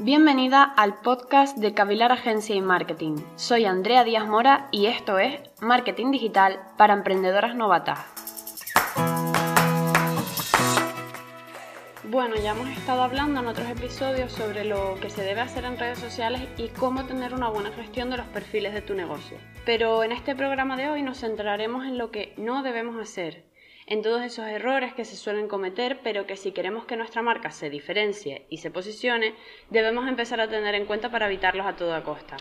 Bienvenida al podcast de Cavilar Agencia y Marketing. Soy Andrea Díaz Mora y esto es Marketing Digital para Emprendedoras Novatas. Bueno, ya hemos estado hablando en otros episodios sobre lo que se debe hacer en redes sociales y cómo tener una buena gestión de los perfiles de tu negocio. Pero en este programa de hoy nos centraremos en lo que no debemos hacer en todos esos errores que se suelen cometer, pero que si queremos que nuestra marca se diferencie y se posicione, debemos empezar a tener en cuenta para evitarlos a toda costa.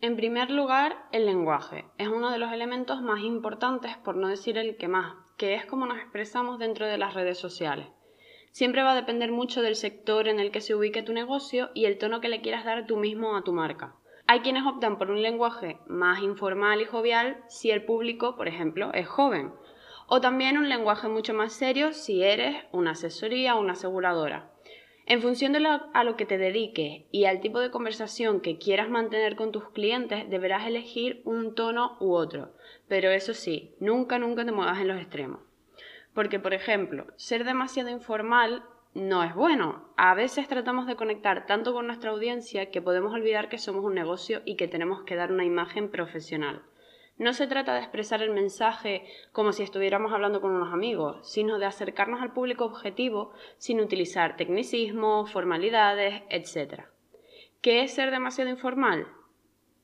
En primer lugar, el lenguaje. Es uno de los elementos más importantes, por no decir el que más, que es como nos expresamos dentro de las redes sociales. Siempre va a depender mucho del sector en el que se ubique tu negocio y el tono que le quieras dar tú mismo a tu marca. Hay quienes optan por un lenguaje más informal y jovial si el público, por ejemplo, es joven o también un lenguaje mucho más serio si eres una asesoría o una aseguradora. En función de a lo que te dediques y al tipo de conversación que quieras mantener con tus clientes, deberás elegir un tono u otro. Pero eso sí, nunca, nunca te muevas en los extremos. Porque, por ejemplo, ser demasiado informal no es bueno. A veces tratamos de conectar tanto con nuestra audiencia que podemos olvidar que somos un negocio y que tenemos que dar una imagen profesional. No se trata de expresar el mensaje como si estuviéramos hablando con unos amigos, sino de acercarnos al público objetivo sin utilizar tecnicismos, formalidades, etc. ¿Qué es ser demasiado informal?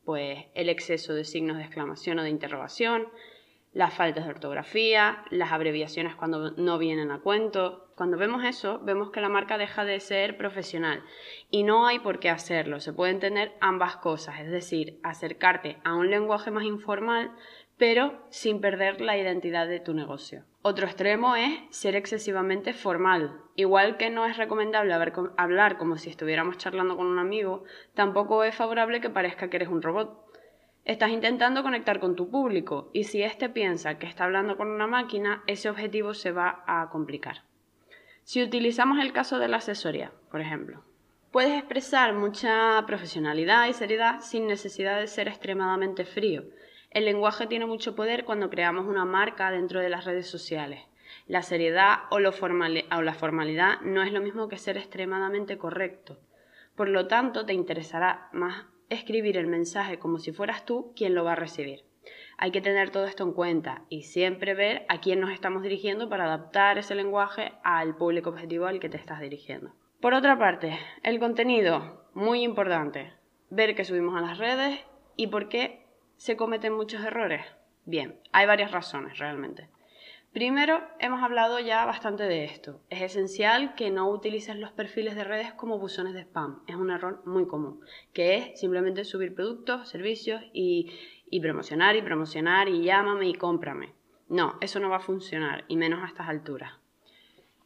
Pues el exceso de signos de exclamación o de interrogación, las faltas de ortografía, las abreviaciones cuando no vienen a cuento. Cuando vemos eso, vemos que la marca deja de ser profesional y no hay por qué hacerlo. Se pueden tener ambas cosas, es decir, acercarte a un lenguaje más informal, pero sin perder la identidad de tu negocio. Otro extremo es ser excesivamente formal. Igual que no es recomendable hablar como si estuviéramos charlando con un amigo, tampoco es favorable que parezca que eres un robot. Estás intentando conectar con tu público y si éste piensa que está hablando con una máquina, ese objetivo se va a complicar. Si utilizamos el caso de la asesoría, por ejemplo, puedes expresar mucha profesionalidad y seriedad sin necesidad de ser extremadamente frío. El lenguaje tiene mucho poder cuando creamos una marca dentro de las redes sociales. La seriedad o, o la formalidad no es lo mismo que ser extremadamente correcto. Por lo tanto, te interesará más escribir el mensaje como si fueras tú quien lo va a recibir. Hay que tener todo esto en cuenta y siempre ver a quién nos estamos dirigiendo para adaptar ese lenguaje al público objetivo al que te estás dirigiendo. Por otra parte, el contenido, muy importante. Ver qué subimos a las redes y por qué se cometen muchos errores. Bien, hay varias razones realmente. Primero, hemos hablado ya bastante de esto. Es esencial que no utilices los perfiles de redes como buzones de spam. Es un error muy común, que es simplemente subir productos, servicios y, promocionar y promocionar y llámame y cómprame. No, eso no va a funcionar, y menos a estas alturas.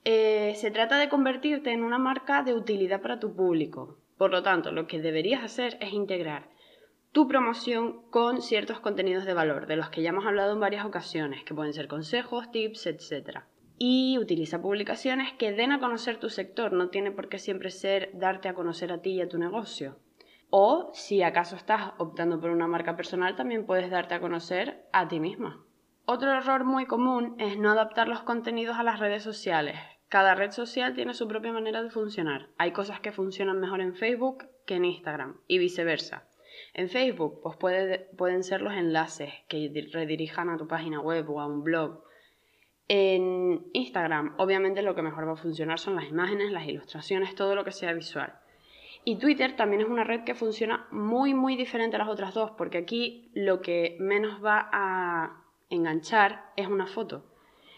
Eh, se trata de convertirte en una marca de utilidad para tu público. Por lo tanto, lo que deberías hacer es integrar tu promoción con ciertos contenidos de valor, de los que ya hemos hablado en varias ocasiones, que pueden ser consejos, tips, etc. Y utiliza publicaciones que den a conocer tu sector, no tiene por qué siempre ser darte a conocer a ti y a tu negocio. O si acaso estás optando por una marca personal, también puedes darte a conocer a ti misma. Otro error muy común es no adaptar los contenidos a las redes sociales. Cada red social tiene su propia manera de funcionar. Hay cosas que funcionan mejor en Facebook que en Instagram y viceversa. En Facebook, pues pueden ser los enlaces que redirijan a tu página web o a un blog. En Instagram, obviamente lo que mejor va a funcionar son las imágenes, las ilustraciones, todo lo que sea visual. Y Twitter también es una red que funciona muy, muy diferente a las otras dos, porque aquí lo que menos va a enganchar es una foto.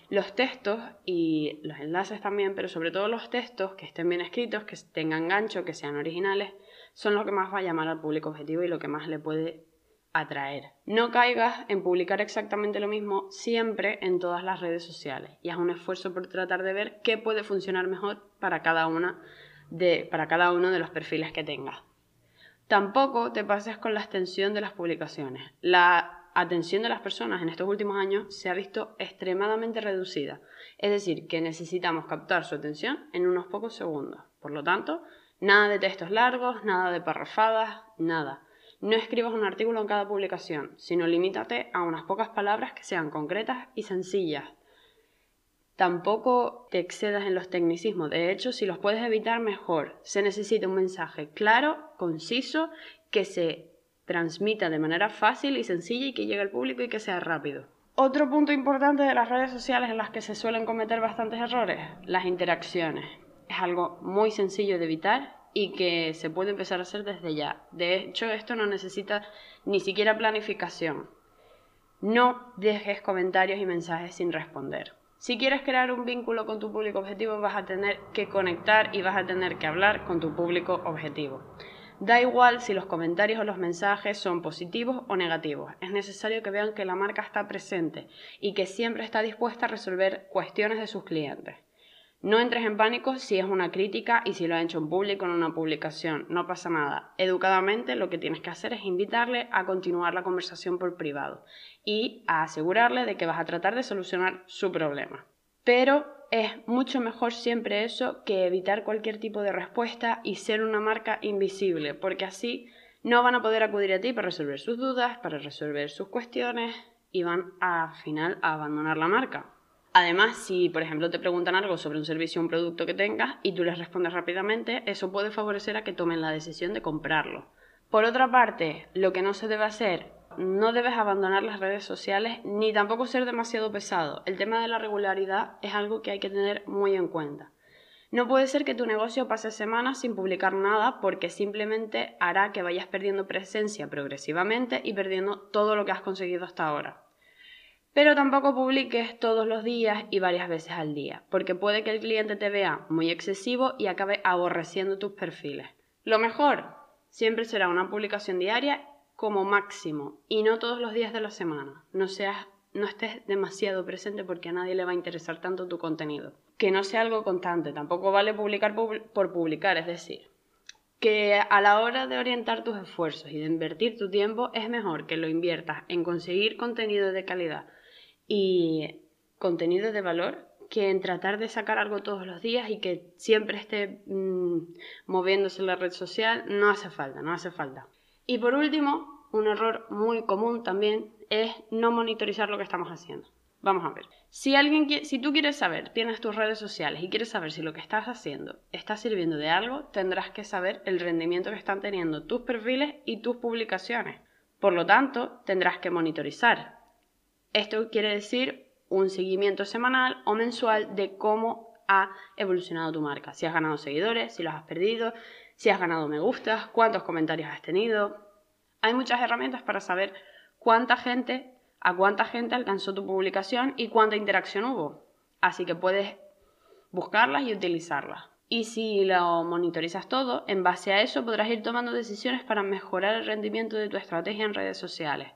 Los textos y los enlaces también, pero sobre todo los textos que estén bien escritos, que tengan gancho, que sean originales, son lo que más va a llamar al público objetivo y lo que más le puede atraer. No caigas en publicar exactamente lo mismo siempre en todas las redes sociales y haz un esfuerzo por tratar de ver qué puede funcionar mejor para cada, una de, para cada uno de los perfiles que tengas. Tampoco te pases con la extensión de las publicaciones. La atención de las personas en estos últimos años se ha visto extremadamente reducida, es decir, que necesitamos captar su atención en unos pocos segundos. Por lo tanto, Nada de textos largos, nada de parrafadas, nada. No escribas un artículo en cada publicación, sino limítate a unas pocas palabras que sean concretas y sencillas. Tampoco te excedas en los tecnicismos. De hecho, si los puedes evitar, mejor. Se necesita un mensaje claro, conciso, que se transmita de manera fácil y sencilla y que llegue al público y que sea rápido. Otro punto importante de las redes sociales en las que se suelen cometer bastantes errores, las interacciones. Algo muy sencillo de evitar y que se puede empezar a hacer desde ya. De hecho, esto no necesita ni siquiera planificación. No dejes comentarios y mensajes sin responder. Si quieres crear un vínculo con tu público objetivo, vas a tener que conectar y vas a tener que hablar con tu público objetivo. Da igual si los comentarios o los mensajes son positivos o negativos. Es necesario que vean que la marca está presente y que siempre está dispuesta a resolver cuestiones de sus clientes. No entres en pánico si es una crítica y si lo ha hecho en público en una publicación. No pasa nada. Educadamente lo que tienes que hacer es invitarle a continuar la conversación por privado y a asegurarle de que vas a tratar de solucionar su problema. Pero es mucho mejor siempre eso que evitar cualquier tipo de respuesta y ser una marca invisible, porque así no van a poder acudir a ti para resolver sus dudas, para resolver sus cuestiones y van al final a abandonar la marca. Además, si por ejemplo te preguntan algo sobre un servicio o un producto que tengas y tú les respondes rápidamente, eso puede favorecer a que tomen la decisión de comprarlo. Por otra parte, lo que no se debe hacer, no debes abandonar las redes sociales ni tampoco ser demasiado pesado. El tema de la regularidad es algo que hay que tener muy en cuenta. No puede ser que tu negocio pase semanas sin publicar nada porque simplemente hará que vayas perdiendo presencia progresivamente y perdiendo todo lo que has conseguido hasta ahora. Pero tampoco publiques todos los días y varias veces al día, porque puede que el cliente te vea muy excesivo y acabe aborreciendo tus perfiles. Lo mejor siempre será una publicación diaria como máximo y no todos los días de la semana. No seas no estés demasiado presente porque a nadie le va a interesar tanto tu contenido. Que no sea algo constante, tampoco vale publicar por publicar, es decir, que a la hora de orientar tus esfuerzos y de invertir tu tiempo es mejor que lo inviertas en conseguir contenido de calidad y contenido de valor que en tratar de sacar algo todos los días y que siempre esté mm, moviéndose en la red social, no hace falta, no hace falta. Y por último, un error muy común también es no monitorizar lo que estamos haciendo. Vamos a ver. Si alguien si tú quieres saber, tienes tus redes sociales y quieres saber si lo que estás haciendo está sirviendo de algo, tendrás que saber el rendimiento que están teniendo tus perfiles y tus publicaciones. Por lo tanto, tendrás que monitorizar esto quiere decir un seguimiento semanal o mensual de cómo ha evolucionado tu marca. Si has ganado seguidores, si los has perdido, si has ganado me gustas, cuántos comentarios has tenido. Hay muchas herramientas para saber cuánta gente, a cuánta gente alcanzó tu publicación y cuánta interacción hubo. Así que puedes buscarlas y utilizarlas. Y si lo monitorizas todo, en base a eso podrás ir tomando decisiones para mejorar el rendimiento de tu estrategia en redes sociales.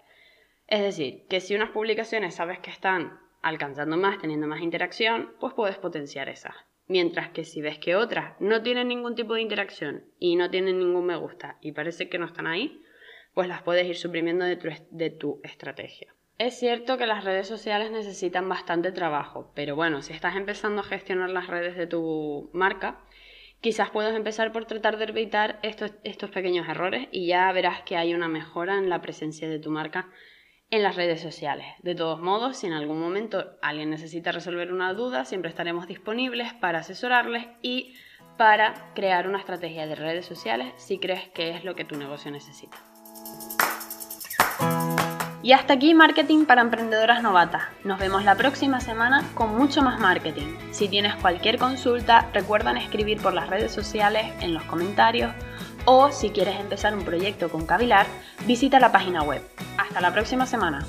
Es decir, que si unas publicaciones sabes que están alcanzando más, teniendo más interacción, pues puedes potenciar esas. Mientras que si ves que otras no tienen ningún tipo de interacción y no tienen ningún me gusta y parece que no están ahí, pues las puedes ir suprimiendo de tu, estrategia. Es cierto que las redes sociales necesitan bastante trabajo, pero bueno, si estás empezando a gestionar las redes de tu marca, quizás puedas empezar por tratar de evitar estos pequeños errores y ya verás que hay una mejora en la presencia de tu marca en las redes sociales. De todos modos, si en algún momento alguien necesita resolver una duda, siempre estaremos disponibles para asesorarles y para crear una estrategia de redes sociales si crees que es lo que tu negocio necesita. Y hasta aquí Marketing para Emprendedoras Novatas. Nos vemos la próxima semana con mucho más marketing. Si tienes cualquier consulta, recuerda escribir por las redes sociales, en los comentarios o si quieres empezar un proyecto con Cavilar, visita la página web. Hasta la próxima semana.